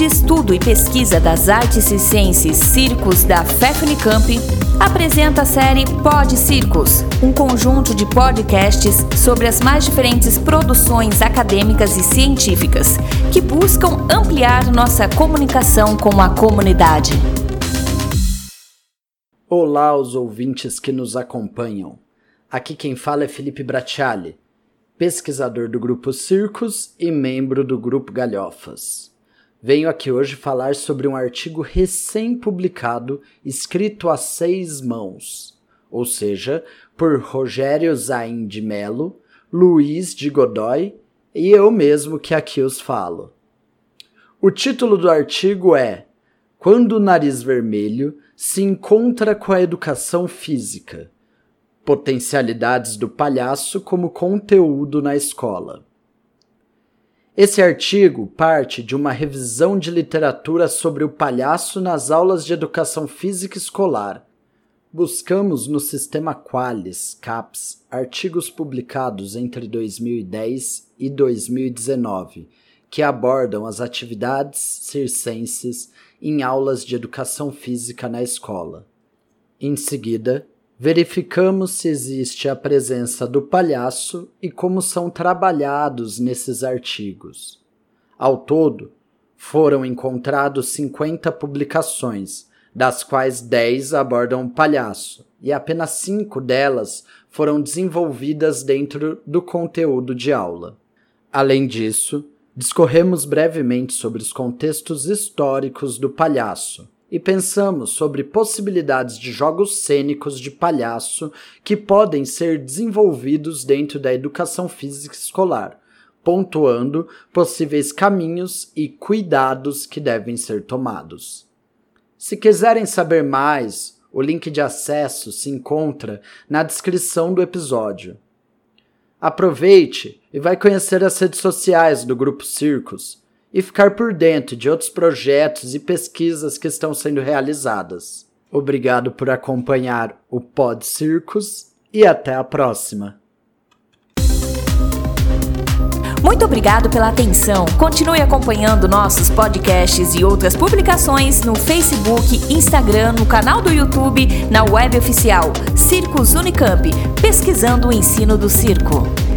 de Estudo e Pesquisa das Artes Circenses Circos da FEFNICAMP, apresenta a série Pod Circos, um conjunto de podcasts sobre as mais diferentes produções acadêmicas e científicas que buscam ampliar nossa comunicação com a comunidade. Olá aos ouvintes que nos acompanham. Aqui quem fala é Felipe Bracciali, pesquisador do grupo Circos e membro do grupo Galhofas. Venho aqui hoje falar sobre um artigo recém-publicado escrito a seis mãos, ou seja, por Rogério Zain de Melo, Luiz de Godoy e eu mesmo que aqui os falo. O título do artigo é Quando o nariz vermelho se encontra com a educação física Potencialidades do palhaço como conteúdo na escola. Esse artigo parte de uma revisão de literatura sobre o palhaço nas aulas de educação física escolar. Buscamos no sistema Qualis, CAPS, artigos publicados entre 2010 e 2019 que abordam as atividades circenses em aulas de educação física na escola. Em seguida, verificamos se existe a presença do palhaço e como são trabalhados nesses artigos. Ao todo, foram encontrados 50 publicações, das quais 10 abordam o palhaço, e apenas 5 delas foram desenvolvidas dentro do conteúdo de aula. Além disso, discorremos brevemente sobre os contextos históricos do palhaço, e pensamos sobre possibilidades de jogos cênicos de palhaço que podem ser desenvolvidos dentro da educação física escolar, pontuando possíveis caminhos e cuidados que devem ser tomados. Se quiserem saber mais, o link de acesso se encontra na descrição do episódio. Aproveite e vai conhecer as redes sociais do Grupo Circos e ficar por dentro de outros projetos e pesquisas que estão sendo realizadas. Obrigado por acompanhar o Pod Circus e até a próxima. Muito obrigado pela atenção. Continue acompanhando nossos podcasts e outras publicações no Facebook, Instagram, no canal do YouTube, na web oficial Circos Unicamp, pesquisando o ensino do circo.